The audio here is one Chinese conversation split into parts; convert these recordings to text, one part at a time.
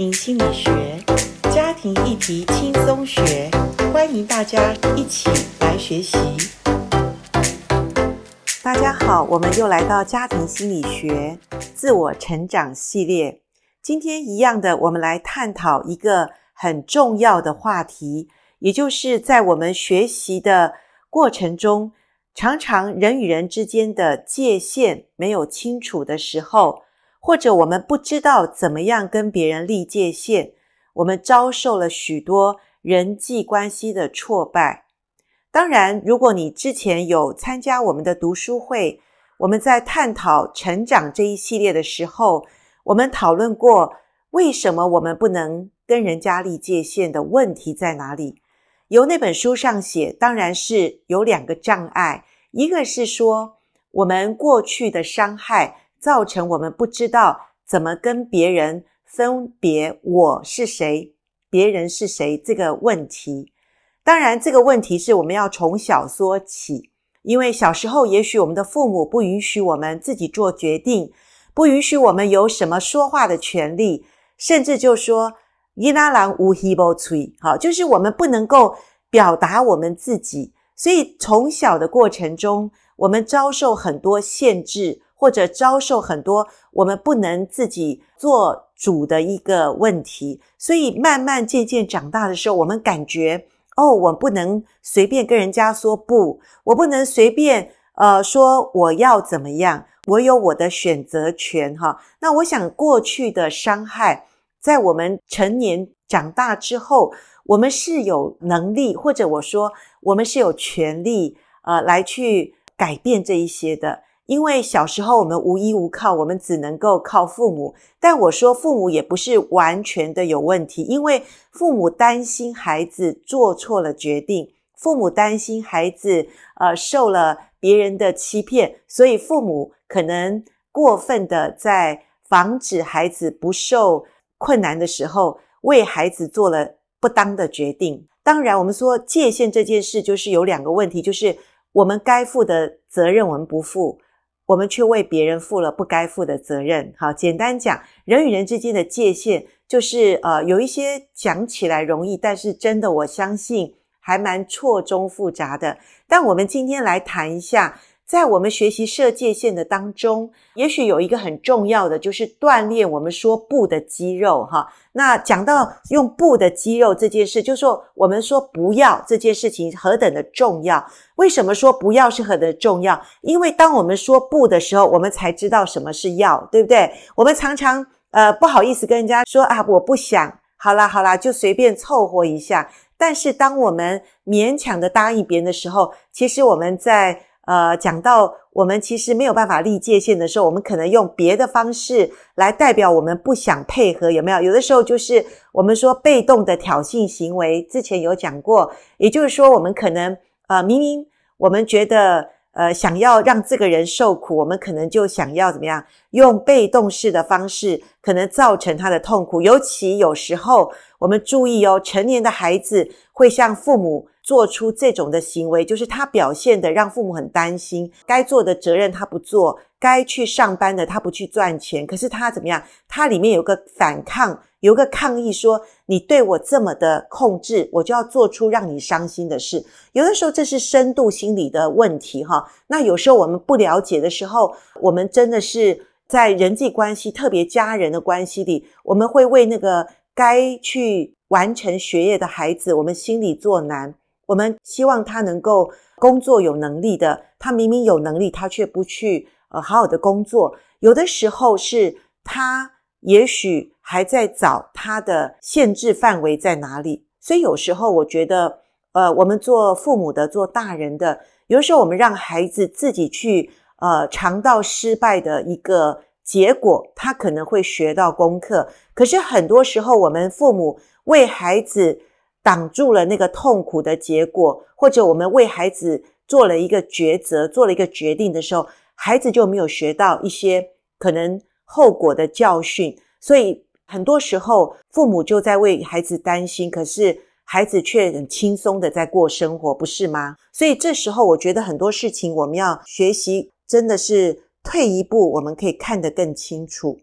心理学，家庭议题轻松学，欢迎大家一起来学习。大家好，我们又来到家庭心理学自我成长系列。今天一样的，我们来探讨一个很重要的话题，也就是在我们学习的过程中，常常人与人之间的界限没有清楚的时候。或者我们不知道怎么样跟别人立界限，我们遭受了许多人际关系的挫败。当然，如果你之前有参加我们的读书会，我们在探讨成长这一系列的时候，我们讨论过为什么我们不能跟人家立界限的问题在哪里。由那本书上写，当然是有两个障碍，一个是说我们过去的伤害。造成我们不知道怎么跟别人分别我是谁，别人是谁这个问题。当然，这个问题是我们要从小说起，因为小时候也许我们的父母不允许我们自己做决定，不允许我们有什么说话的权利，甚至就说“伊拉郎无希波吹”，好，就是我们不能够表达我们自己。所以从小的过程中，我们遭受很多限制。或者遭受很多我们不能自己做主的一个问题，所以慢慢渐渐长大的时候，我们感觉哦，我不能随便跟人家说不，我不能随便呃说我要怎么样，我有我的选择权哈。那我想过去的伤害，在我们成年长大之后，我们是有能力，或者我说我们是有权利呃来去改变这一些的。因为小时候我们无依无靠，我们只能够靠父母。但我说父母也不是完全的有问题，因为父母担心孩子做错了决定，父母担心孩子呃受了别人的欺骗，所以父母可能过分的在防止孩子不受困难的时候，为孩子做了不当的决定。当然，我们说界限这件事就是有两个问题，就是我们该负的责任我们不负。我们却为别人负了不该负的责任。好，简单讲，人与人之间的界限，就是呃，有一些讲起来容易，但是真的，我相信还蛮错综复杂的。但我们今天来谈一下。在我们学习设界限的当中，也许有一个很重要的，就是锻炼我们说不的肌肉哈。那讲到用不的肌肉这件事，就说我们说不要这件事情何等的重要。为什么说不要是何等的重要？因为当我们说不的时候，我们才知道什么是要，对不对？我们常常呃不好意思跟人家说啊，我不想，好啦好啦，就随便凑合一下。但是当我们勉强的答应别人的时候，其实我们在呃，讲到我们其实没有办法立界限的时候，我们可能用别的方式来代表我们不想配合，有没有？有的时候就是我们说被动的挑衅行为，之前有讲过，也就是说，我们可能呃，明明我们觉得呃想要让这个人受苦，我们可能就想要怎么样，用被动式的方式，可能造成他的痛苦。尤其有时候我们注意哦，成年的孩子会向父母。做出这种的行为，就是他表现的让父母很担心。该做的责任他不做，该去上班的他不去赚钱。可是他怎么样？他里面有个反抗，有个抗议说，你对我这么的控制，我就要做出让你伤心的事。有的时候这是深度心理的问题哈。那有时候我们不了解的时候，我们真的是在人际关系，特别家人的关系里，我们会为那个该去完成学业的孩子，我们心里作难。我们希望他能够工作有能力的，他明明有能力，他却不去呃好好的工作。有的时候是他也许还在找他的限制范围在哪里。所以有时候我觉得，呃，我们做父母的、做大人的，有的时候我们让孩子自己去呃尝到失败的一个结果，他可能会学到功课。可是很多时候，我们父母为孩子。挡住了那个痛苦的结果，或者我们为孩子做了一个抉择，做了一个决定的时候，孩子就没有学到一些可能后果的教训，所以很多时候父母就在为孩子担心，可是孩子却很轻松的在过生活，不是吗？所以这时候我觉得很多事情我们要学习，真的是退一步，我们可以看得更清楚。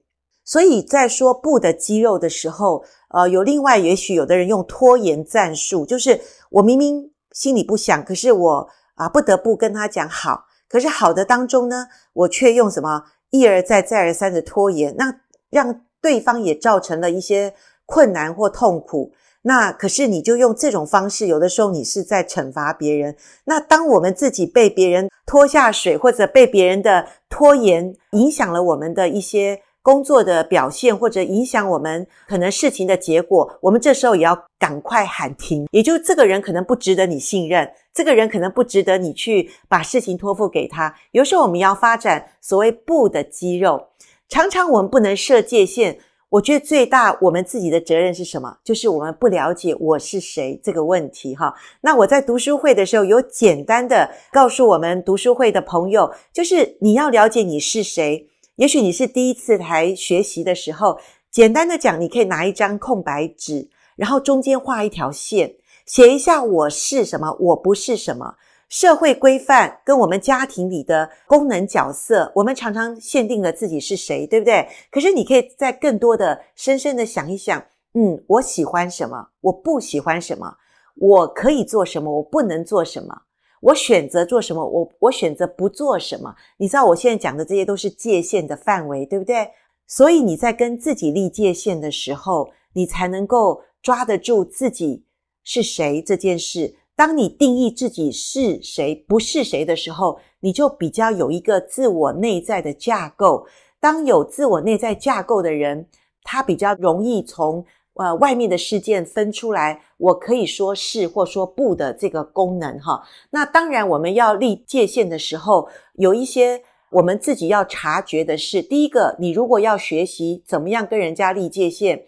所以在说不的肌肉的时候，呃，有另外也许有的人用拖延战术，就是我明明心里不想，可是我啊不得不跟他讲好，可是好的当中呢，我却用什么一而再再而三的拖延，那让对方也造成了一些困难或痛苦。那可是你就用这种方式，有的时候你是在惩罚别人。那当我们自己被别人拖下水，或者被别人的拖延影响了我们的一些工作的表现，或者影响我们可能事情的结果，我们这时候也要赶快喊停。也就是这个人可能不值得你信任，这个人可能不值得你去把事情托付给他。有时候我们要发展所谓不的肌肉，常常我们不能设界限。我觉得最大我们自己的责任是什么？就是我们不了解我是谁这个问题哈。那我在读书会的时候有简单的告诉我们读书会的朋友，就是你要了解你是谁。也许你是第一次来学习的时候，简单的讲，你可以拿一张空白纸，然后中间画一条线，写一下我是什么，我不是什么。社会规范跟我们家庭里的功能角色，我们常常限定了自己是谁，对不对？可是你可以再更多的、深深的想一想，嗯，我喜欢什么？我不喜欢什么？我可以做什么？我不能做什么？我选择做什么？我我选择不做什么？你知道我现在讲的这些都是界限的范围，对不对？所以你在跟自己立界限的时候，你才能够抓得住自己是谁这件事。当你定义自己是谁，不是谁的时候，你就比较有一个自我内在的架构。当有自我内在架构的人，他比较容易从呃外面的事件分出来，我可以说是或说不的这个功能哈。那当然，我们要立界限的时候，有一些我们自己要察觉的是：第一个，你如果要学习怎么样跟人家立界限，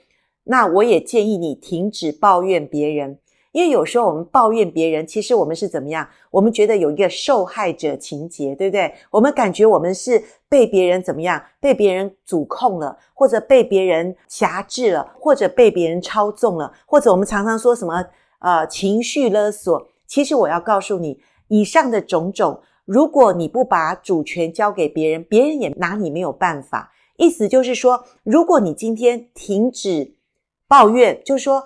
那我也建议你停止抱怨别人。因为有时候我们抱怨别人，其实我们是怎么样？我们觉得有一个受害者情节，对不对？我们感觉我们是被别人怎么样？被别人主控了，或者被别人挟制了，或者被别人操纵了，或者我们常常说什么呃情绪勒索。其实我要告诉你，以上的种种，如果你不把主权交给别人，别人也拿你没有办法。意思就是说，如果你今天停止抱怨，就说。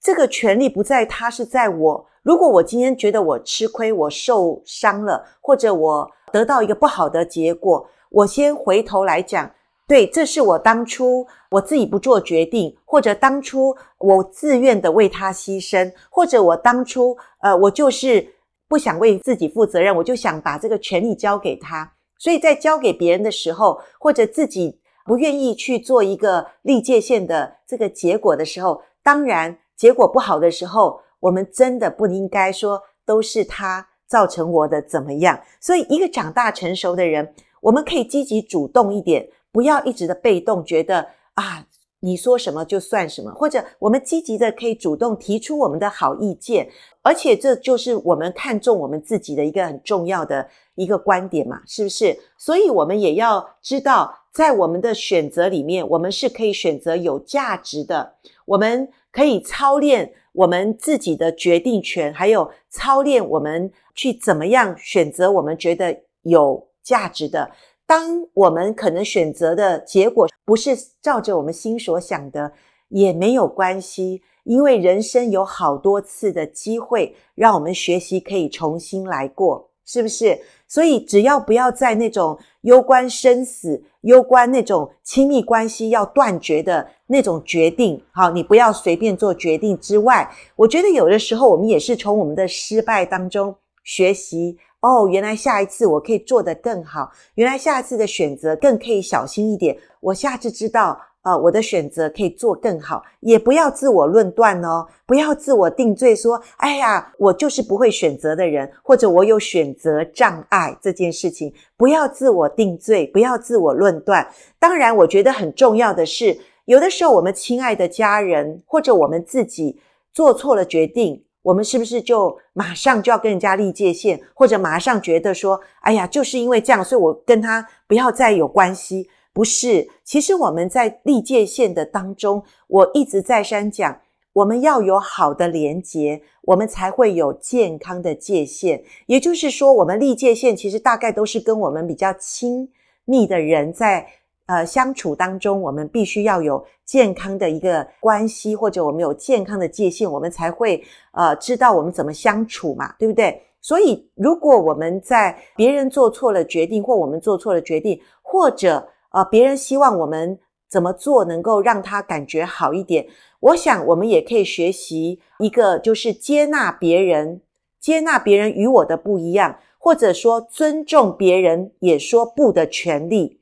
这个权利不在他，是在我。如果我今天觉得我吃亏，我受伤了，或者我得到一个不好的结果，我先回头来讲，对，这是我当初我自己不做决定，或者当初我自愿的为他牺牲，或者我当初呃，我就是不想为自己负责任，我就想把这个权利交给他。所以在交给别人的时候，或者自己不愿意去做一个立界线的这个结果的时候，当然。结果不好的时候，我们真的不应该说都是他造成我的怎么样。所以，一个长大成熟的人，我们可以积极主动一点，不要一直的被动，觉得啊，你说什么就算什么，或者我们积极的可以主动提出我们的好意见，而且这就是我们看重我们自己的一个很重要的一个观点嘛，是不是？所以，我们也要知道，在我们的选择里面，我们是可以选择有价值的，我们。可以操练我们自己的决定权，还有操练我们去怎么样选择我们觉得有价值的。当我们可能选择的结果不是照着我们心所想的，也没有关系，因为人生有好多次的机会让我们学习，可以重新来过，是不是？所以只要不要在那种攸关生死、攸关那种亲密关系要断绝的。那种决定，好，你不要随便做决定之外，我觉得有的时候我们也是从我们的失败当中学习。哦，原来下一次我可以做得更好，原来下一次的选择更可以小心一点。我下次知道，呃，我的选择可以做更好，也不要自我论断哦，不要自我定罪说，哎呀，我就是不会选择的人，或者我有选择障碍这件事情，不要自我定罪，不要自我论断。当然，我觉得很重要的是。有的时候，我们亲爱的家人或者我们自己做错了决定，我们是不是就马上就要跟人家立界限，或者马上觉得说：“哎呀，就是因为这样，所以我跟他不要再有关系。”不是，其实我们在立界限的当中，我一直再三讲，我们要有好的连结，我们才会有健康的界限。也就是说，我们立界限其实大概都是跟我们比较亲密的人在。呃相处当中，我们必须要有健康的一个关系，或者我们有健康的界限，我们才会呃知道我们怎么相处嘛，对不对？所以，如果我们在别人做错了决定，或我们做错了决定，或者呃别人希望我们怎么做能够让他感觉好一点，我想我们也可以学习一个，就是接纳别人，接纳别人与我的不一样，或者说尊重别人也说不的权利。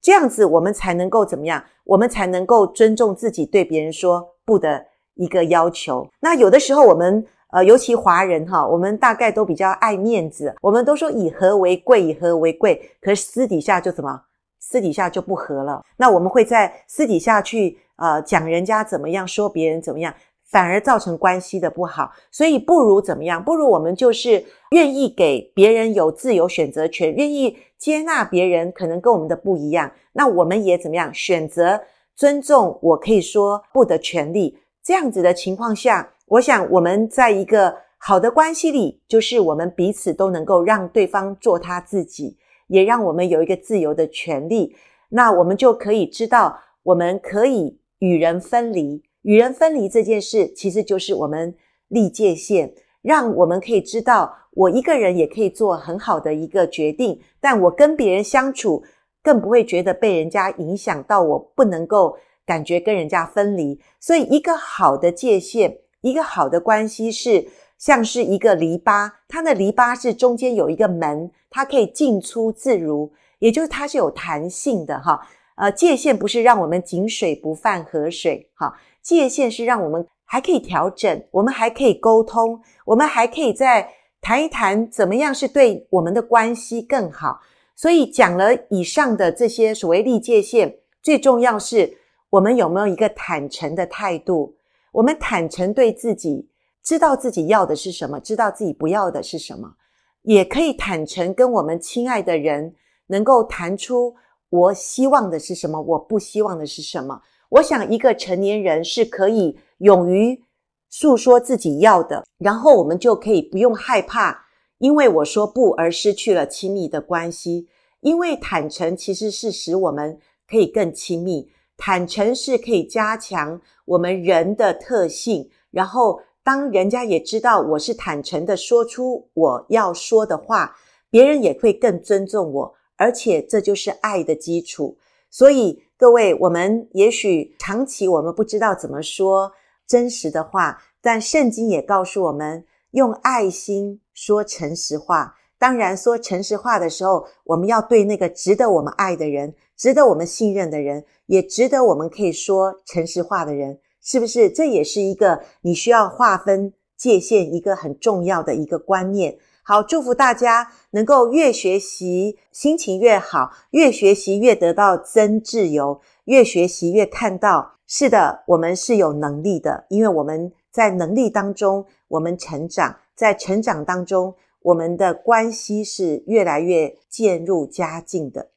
这样子，我们才能够怎么样？我们才能够尊重自己对别人说不的一个要求。那有的时候我们。呃，尤其华人哈，我们大概都比较爱面子，我们都说以和为贵，以和为贵，可是私底下就怎么？私底下就不和了。那我们会在私底下去呃讲人家怎么样，说别人怎么样，反而造成关系的不好。所以不如怎么样？不如我们就是愿意给别人有自由选择权，愿意接纳别人可能跟我们的不一样，那我们也怎么样？选择尊重我可以说不的权利。这样子的情况下。我想，我们在一个好的关系里，就是我们彼此都能够让对方做他自己，也让我们有一个自由的权利。那我们就可以知道，我们可以与人分离。与人分离这件事，其实就是我们立界限，让我们可以知道，我一个人也可以做很好的一个决定，但我跟别人相处，更不会觉得被人家影响到，我不能够感觉跟人家分离。所以，一个好的界限。一个好的关系是像是一个篱笆，它的篱笆是中间有一个门，它可以进出自如，也就是它是有弹性的哈。呃，界限不是让我们井水不犯河水哈，界限是让我们还可以调整，我们还可以沟通，我们还可以再谈一谈怎么样是对我们的关系更好。所以讲了以上的这些所谓立界限，最重要是我们有没有一个坦诚的态度。我们坦诚对自己，知道自己要的是什么，知道自己不要的是什么，也可以坦诚跟我们亲爱的人，能够谈出我希望的是什么，我不希望的是什么。我想一个成年人是可以勇于诉说自己要的，然后我们就可以不用害怕，因为我说不而失去了亲密的关系。因为坦诚其实是使我们可以更亲密。坦诚是可以加强我们人的特性，然后当人家也知道我是坦诚的说出我要说的话，别人也会更尊重我，而且这就是爱的基础。所以各位，我们也许长期我们不知道怎么说真实的话，但圣经也告诉我们用爱心说诚实话。当然，说诚实话的时候，我们要对那个值得我们爱的人。值得我们信任的人，也值得我们可以说诚实话的人，是不是？这也是一个你需要划分界限一个很重要的一个观念。好，祝福大家能够越学习心情越好，越学习越得到真自由，越学习越看到，是的，我们是有能力的，因为我们在能力当中我们成长，在成长当中我们的关系是越来越渐入佳境的。